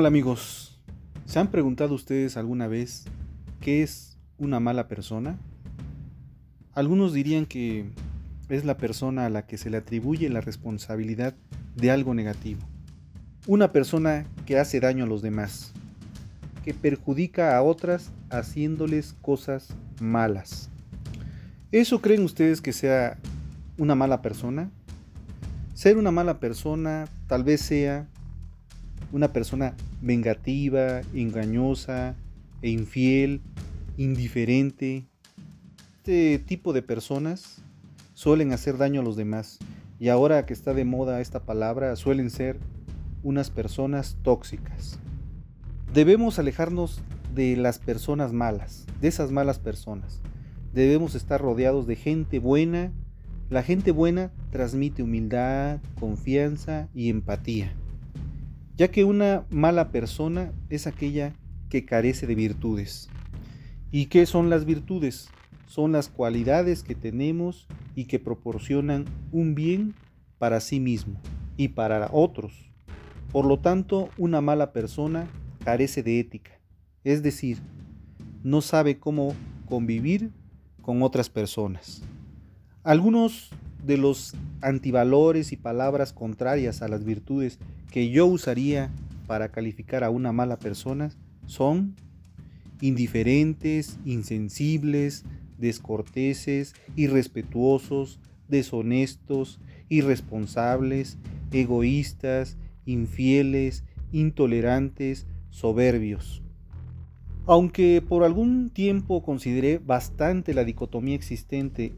Hola amigos, ¿se han preguntado ustedes alguna vez qué es una mala persona? Algunos dirían que es la persona a la que se le atribuye la responsabilidad de algo negativo. Una persona que hace daño a los demás, que perjudica a otras haciéndoles cosas malas. ¿Eso creen ustedes que sea una mala persona? Ser una mala persona tal vez sea una persona vengativa, engañosa e infiel, indiferente. Este tipo de personas suelen hacer daño a los demás y ahora que está de moda esta palabra suelen ser unas personas tóxicas. Debemos alejarnos de las personas malas, de esas malas personas. Debemos estar rodeados de gente buena. La gente buena transmite humildad, confianza y empatía ya que una mala persona es aquella que carece de virtudes. ¿Y qué son las virtudes? Son las cualidades que tenemos y que proporcionan un bien para sí mismo y para otros. Por lo tanto, una mala persona carece de ética, es decir, no sabe cómo convivir con otras personas. Algunos de los antivalores y palabras contrarias a las virtudes que yo usaría para calificar a una mala persona son indiferentes, insensibles, descorteses, irrespetuosos, deshonestos, irresponsables, egoístas, infieles, intolerantes, soberbios. Aunque por algún tiempo consideré bastante la dicotomía existente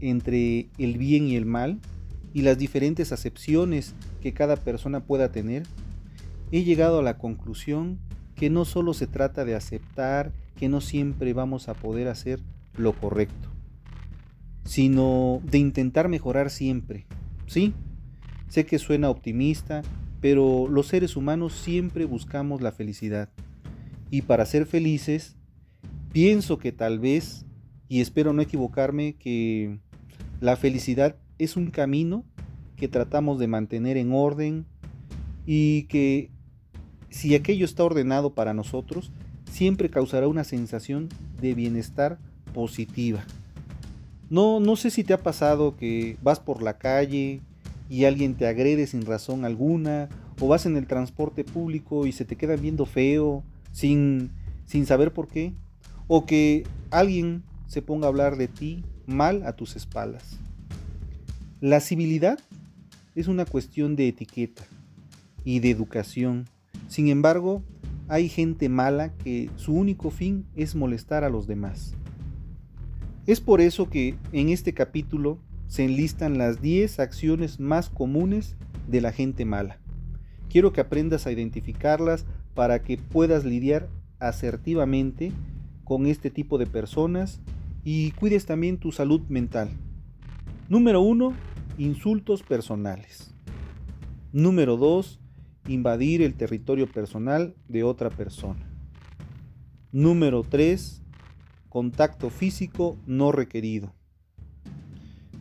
entre el bien y el mal y las diferentes acepciones que cada persona pueda tener, he llegado a la conclusión que no solo se trata de aceptar que no siempre vamos a poder hacer lo correcto, sino de intentar mejorar siempre. Sí, sé que suena optimista, pero los seres humanos siempre buscamos la felicidad. Y para ser felices, pienso que tal vez, y espero no equivocarme, que la felicidad es un camino que tratamos de mantener en orden y que si aquello está ordenado para nosotros, siempre causará una sensación de bienestar positiva. No, no sé si te ha pasado que vas por la calle y alguien te agrede sin razón alguna, o vas en el transporte público y se te queda viendo feo, sin, sin saber por qué, o que alguien se ponga a hablar de ti mal a tus espaldas. La civilidad es una cuestión de etiqueta y de educación. Sin embargo, hay gente mala que su único fin es molestar a los demás. Es por eso que en este capítulo se enlistan las 10 acciones más comunes de la gente mala. Quiero que aprendas a identificarlas para que puedas lidiar asertivamente con este tipo de personas y cuides también tu salud mental. Número 1. Insultos personales. Número 2. Invadir el territorio personal de otra persona. Número 3. Contacto físico no requerido.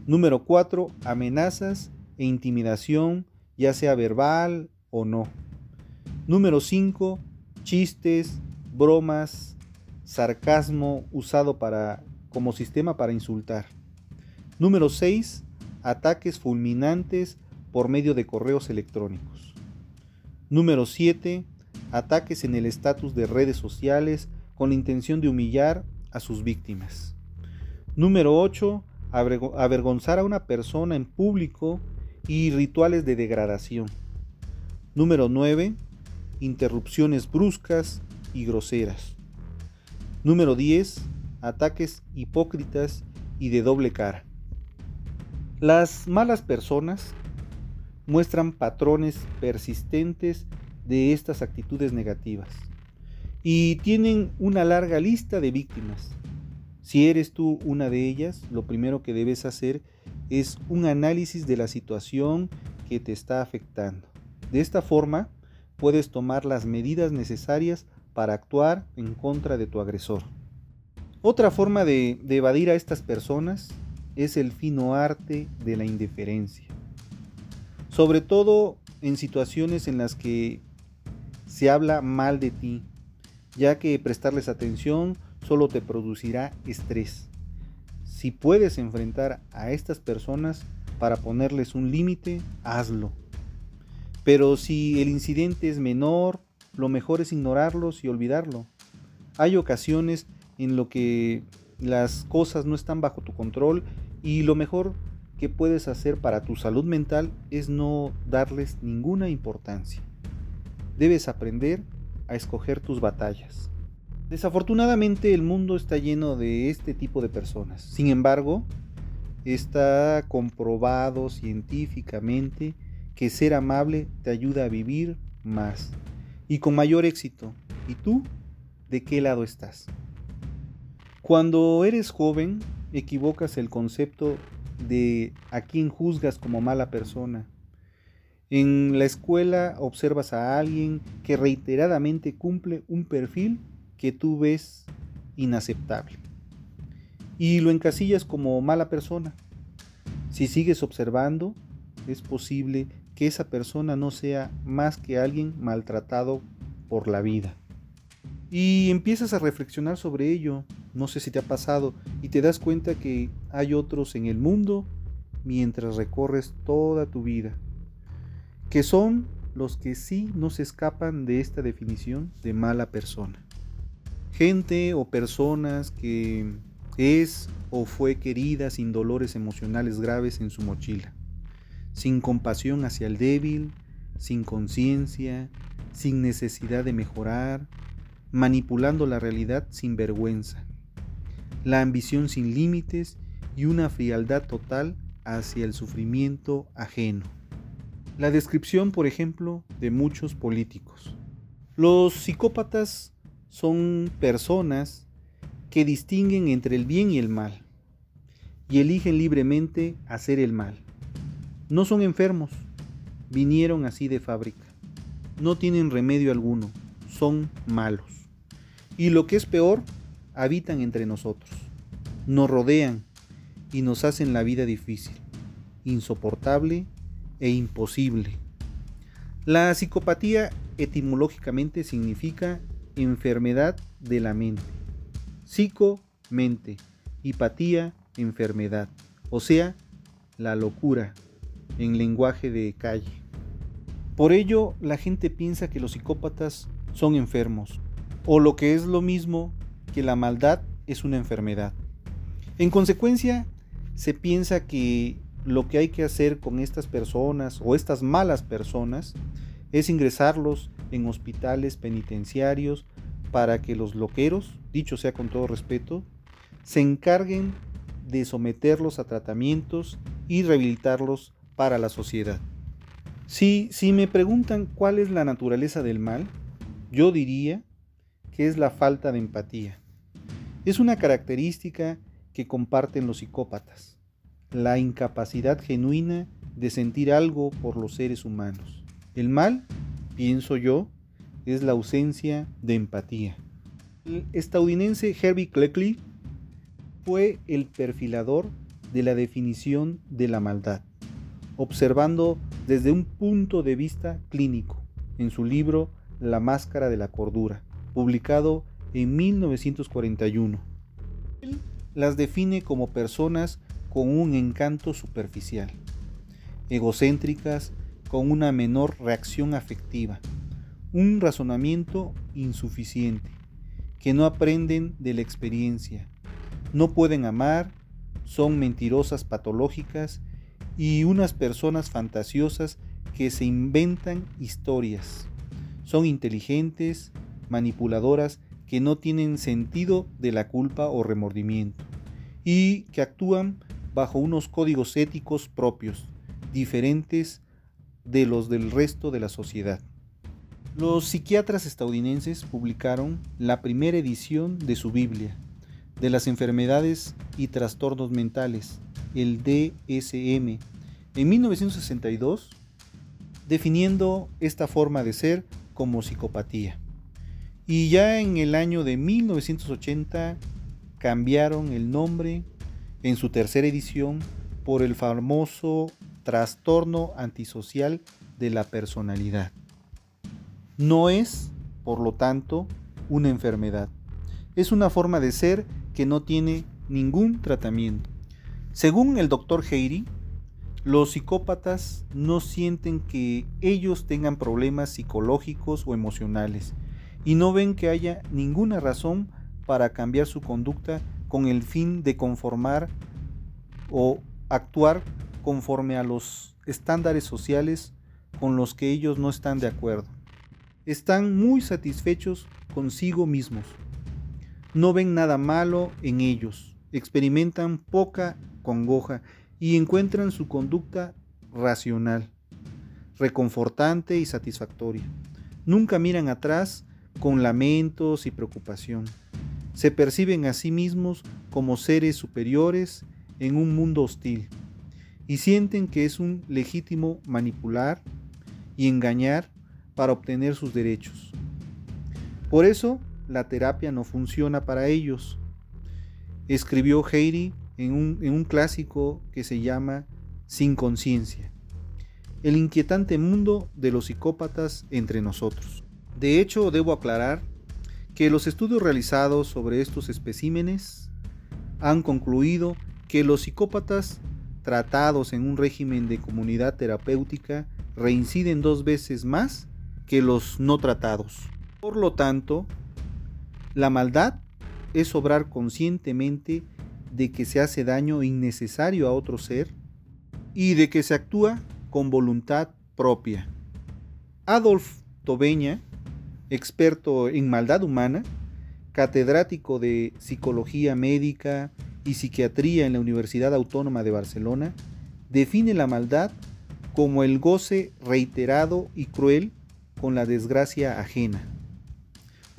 Número 4. Amenazas e intimidación, ya sea verbal o no. Número 5. Chistes, bromas, sarcasmo usado para como sistema para insultar. Número 6. Ataques fulminantes por medio de correos electrónicos. Número 7. ataques en el estatus de redes sociales con la intención de humillar a sus víctimas. Número 8. Avergonzar a una persona en público y rituales de degradación. Número 9. Interrupciones bruscas y groseras. Número 10. Ataques hipócritas y de doble cara. Las malas personas muestran patrones persistentes de estas actitudes negativas y tienen una larga lista de víctimas. Si eres tú una de ellas, lo primero que debes hacer es un análisis de la situación que te está afectando. De esta forma, puedes tomar las medidas necesarias para actuar en contra de tu agresor. Otra forma de, evadir a estas personas es el fino arte de la indiferencia. Sobre todo en situaciones en las que se habla mal de ti, ya que prestarles atención solo te producirá estrés. Si puedes enfrentar a estas personas para ponerles un límite, hazlo. Pero si el incidente es menor, lo mejor es ignorarlos y olvidarlo. Hay ocasiones en lo que las cosas no están bajo tu control y lo mejor que puedes hacer para tu salud mental es no darles ninguna importancia. Debes aprender a escoger tus batallas. Desafortunadamente el mundo está lleno de este tipo de personas. Sin embargo, está comprobado científicamente que ser amable te ayuda a vivir más y con mayor éxito. ¿Y tú? ¿De qué lado estás? Cuando eres joven, equivocas el concepto de a quién juzgas como mala persona. En la escuela observas a alguien que reiteradamente cumple un perfil que tú ves inaceptable y lo encasillas como mala persona. Si sigues observando, es posible que esa persona no sea más que alguien maltratado por la vida. Y empiezas a reflexionar sobre ello, no sé si te ha pasado, y te das cuenta que hay otros en el mundo mientras recorres toda tu vida, que son los que sí no se escapan de esta definición de mala persona. Gente o personas que es o fue querida sin dolores emocionales graves en su mochila, sin compasión hacia el débil, sin conciencia, sin necesidad de mejorar, manipulando la realidad sin vergüenza, la ambición sin límites y una frialdad total hacia el sufrimiento ajeno. La descripción, por ejemplo, de muchos políticos. Los psicópatas son personas que distinguen entre el bien y el mal y eligen libremente hacer el mal. No son enfermos, vinieron así de fábrica. No tienen remedio alguno, son malos. Y lo que es peor, habitan entre nosotros, nos rodean y nos hacen la vida difícil, insoportable e imposible. La psicopatía etimológicamente significa enfermedad de la mente. Psico, mente. Hipatía, enfermedad. O sea, la locura, en lenguaje de calle. Por ello, la gente piensa que los psicópatas son enfermos, o lo que es lo mismo, que la maldad es una enfermedad. En consecuencia, se piensa que lo que hay que hacer con estas personas o estas malas personas es ingresarlos en hospitales penitenciarios para que los loqueros, dicho sea con todo respeto, se encarguen de someterlos a tratamientos y rehabilitarlos para la sociedad. Si, si me preguntan cuál es la naturaleza del mal, yo diría que es la falta de empatía. Es una característica que comparten los psicópatas, la incapacidad genuina de sentir algo por los seres humanos. El mal, pienso yo, es la ausencia de empatía. El estadounidense Herbie Cleckley fue el perfilador de la definición de la maldad, observando desde un punto de vista clínico en su libro La máscara de la cordura, publicado en 1941 las define como personas con un encanto superficial, egocéntricas con una menor reacción afectiva, un razonamiento insuficiente, que no aprenden de la experiencia, no pueden amar, son mentirosas patológicas y unas personas fantasiosas que se inventan historias. Son inteligentes, manipuladoras que no tienen sentido de la culpa o remordimiento y que actúan bajo unos códigos éticos propios, diferentes de los del resto de la sociedad. Los psiquiatras estadounidenses publicaron la primera edición de su Biblia, de las enfermedades y trastornos mentales, el DSM, en 1962, definiendo esta forma de ser como psicopatía. Y ya en el año de 1980 cambiaron el nombre en su tercera edición por el famoso trastorno antisocial de la personalidad. No es, por lo tanto, una enfermedad. Es una forma de ser que no tiene ningún tratamiento. Según el doctor Heiri, los psicópatas no sienten que ellos tengan problemas psicológicos o emocionales y no ven que haya ninguna razón para cambiar su conducta con el fin de conformar o actuar conforme a los estándares sociales con los que ellos no están de acuerdo. Están muy satisfechos consigo mismos no ven nada malo en ellos, experimentan poca congoja y encuentran su conducta racional, reconfortante y satisfactoria. Nunca miran atrás con lamentos y preocupación. Se perciben a sí mismos como seres superiores en un mundo hostil y sienten que es un legítimo manipular y engañar para obtener sus derechos. Por eso la terapia no funciona para ellos. Escribió Heidi en un, en un clásico que se llama Sin conciencia. El inquietante mundo de los psicópatas entre nosotros. De hecho, debo aclarar que los estudios realizados sobre estos especímenes han concluido que los psicópatas tratados en un régimen de comunidad terapéutica reinciden dos veces más que los no tratados. Por lo tanto, la maldad es obrar conscientemente de que se hace daño innecesario a otro ser y de que se actúa con voluntad propia. Adolf Tobeña, experto en maldad humana, catedrático de psicología médica y psiquiatría en la Universidad Autónoma de Barcelona, define la maldad como el goce reiterado y cruel con la desgracia ajena.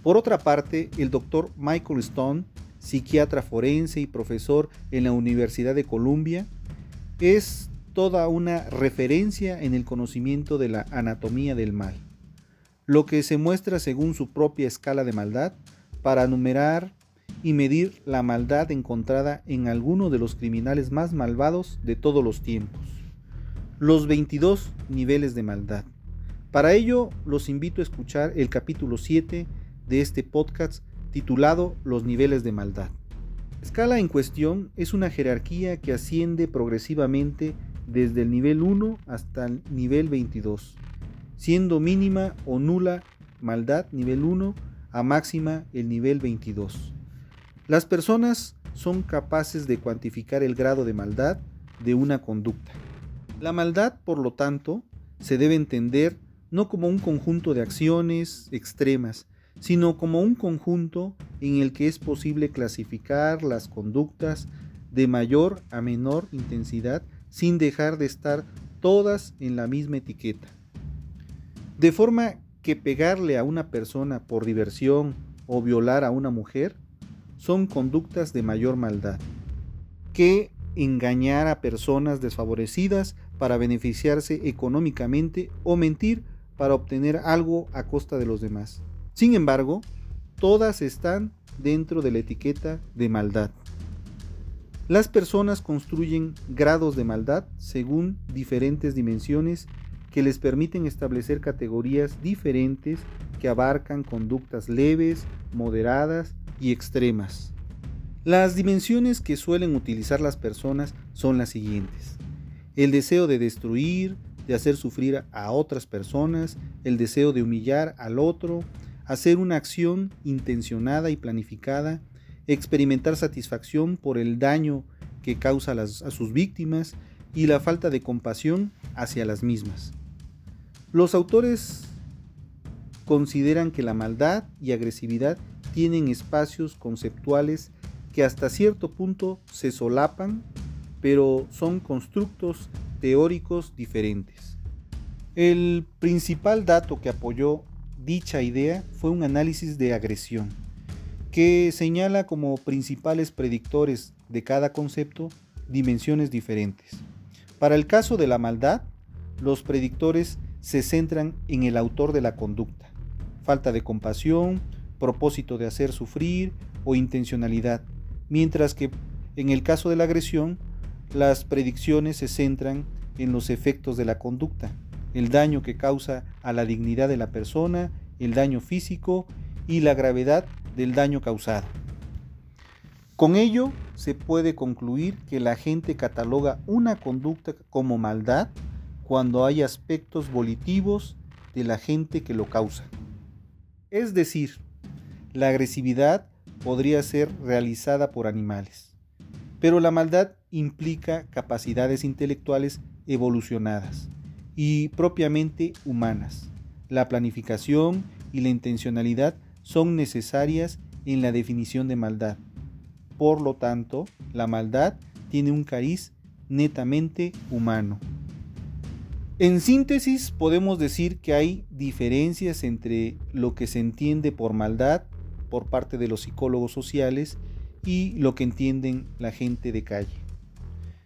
Por otra parte, el doctor Michael Stone, psiquiatra forense y profesor en la Universidad de Columbia, es toda una referencia en el conocimiento de la anatomía del mal, lo que se muestra según su propia escala de maldad para numerar y medir la maldad encontrada en alguno de los criminales más malvados de todos los tiempos. Los 22 niveles de maldad. Para ello, los invito a escuchar el capítulo 7 de este podcast titulado Los niveles de maldad. La escala en cuestión es una jerarquía que asciende progresivamente desde el nivel 1 hasta el nivel 22, siendo mínima o nula maldad nivel 1 a máxima el nivel 22. Las personas son capaces de cuantificar el grado de maldad de una conducta. La maldad, por lo tanto, se debe entender no como un conjunto de acciones extremas, sino como un conjunto en el que es posible clasificar las conductas de mayor a menor intensidad sin dejar de estar todas en la misma etiqueta. De forma que pegarle a una persona por diversión o violar a una mujer son conductas de mayor maldad que engañar a personas desfavorecidas para beneficiarse económicamente o mentir para obtener algo a costa de los demás. Sin embargo, todas están dentro de la etiqueta de maldad. Las personas construyen grados de maldad según diferentes dimensiones que les permiten establecer categorías diferentes que abarcan conductas leves, moderadas y extremas. Las dimensiones que suelen utilizar las personas son las siguientes. El deseo de destruir, de hacer sufrir a otras personas, el deseo de humillar al otro, hacer una acción intencionada y planificada, experimentar satisfacción por el daño que causa a, sus víctimas y la falta de compasión hacia las mismas. Los autores consideran que la maldad y agresividad tienen espacios conceptuales que hasta cierto punto se solapan, pero son constructos teóricos diferentes. El principal dato que apoyó dicha idea fue un análisis de agresión, que señala como principales predictores de cada concepto dimensiones diferentes. Para el caso de la maldad, los predictores se centran en el autor de la conducta, falta de compasión, propósito de hacer sufrir o intencionalidad, mientras que en el caso de la agresión, las predicciones se centran en los efectos de la conducta, el daño que causa a la dignidad de la persona, el daño físico y la gravedad del daño causado. Con ello se puede concluir que la gente cataloga una conducta como maldad cuando hay aspectos volitivos de la gente que lo causa. Es decir, la agresividad podría ser realizada por animales, pero la maldad implica capacidades intelectuales evolucionadas y propiamente humanas. La planificación y la intencionalidad son necesarias en la definición de maldad. Por lo tanto, la maldad tiene un cariz netamente humano. En síntesis, podemos decir que hay diferencias entre lo que se entiende por maldad por parte de los psicólogos sociales y lo que entienden la gente de calle.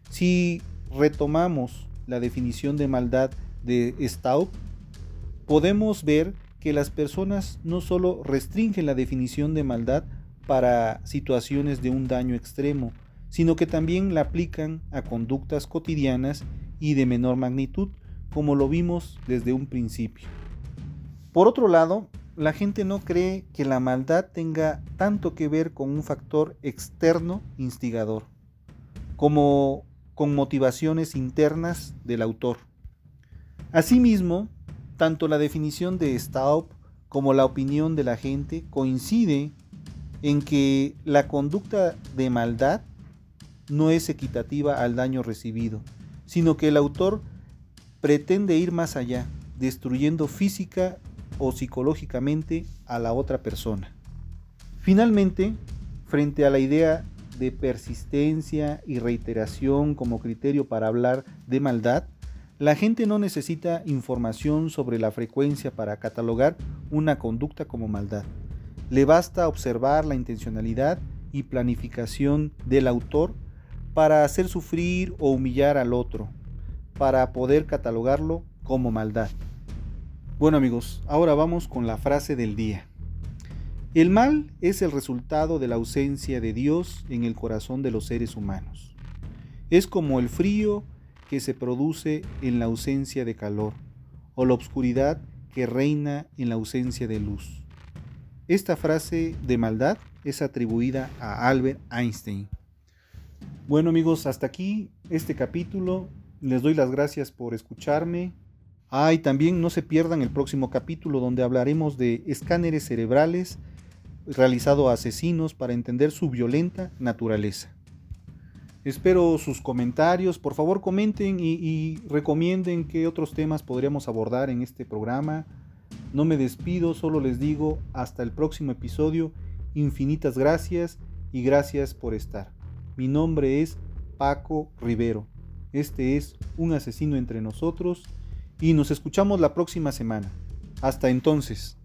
Si retomamos la definición de maldad de Staub, podemos ver que las personas no solo restringen la definición de maldad para situaciones de un daño extremo, sino que también la aplican a conductas cotidianas y de menor magnitud, como lo vimos desde un principio. Por otro lado, la gente no cree que la maldad tenga tanto que ver con un factor externo instigador, como con motivaciones internas del autor. Asimismo, tanto la definición de Staub como la opinión de la gente coincide en que la conducta de maldad no es equitativa al daño recibido, sino que el autor pretende ir más allá, destruyendo física o psicológicamente a la otra persona. Finalmente, frente a la idea de persistencia y reiteración como criterio para hablar de maldad, la gente no necesita información sobre la frecuencia para catalogar una conducta como maldad. Le basta observar la intencionalidad y planificación del autor para hacer sufrir o humillar al otro, para poder catalogarlo como maldad. Bueno amigos, ahora vamos con la frase del día. El mal es el resultado de la ausencia de Dios en el corazón de los seres humanos. Es como el frío que se produce en la ausencia de calor o la oscuridad que reina en la ausencia de luz. Esta frase de maldad es atribuida a Albert Einstein. Bueno amigos, hasta aquí este capítulo. Les doy las gracias por escucharme. Ah, y también no se pierdan el próximo capítulo donde hablaremos de escáneres cerebrales realizado a asesinos para entender su violenta naturaleza. Espero sus comentarios, por favor comenten y, y, recomienden qué otros temas podríamos abordar en este programa. No me despido, solo les digo hasta el próximo episodio, infinitas gracias y gracias por estar. Mi nombre es Paco Rivero. Este es Un asesino entre nosotros y nos escuchamos la próxima semana. Hasta entonces.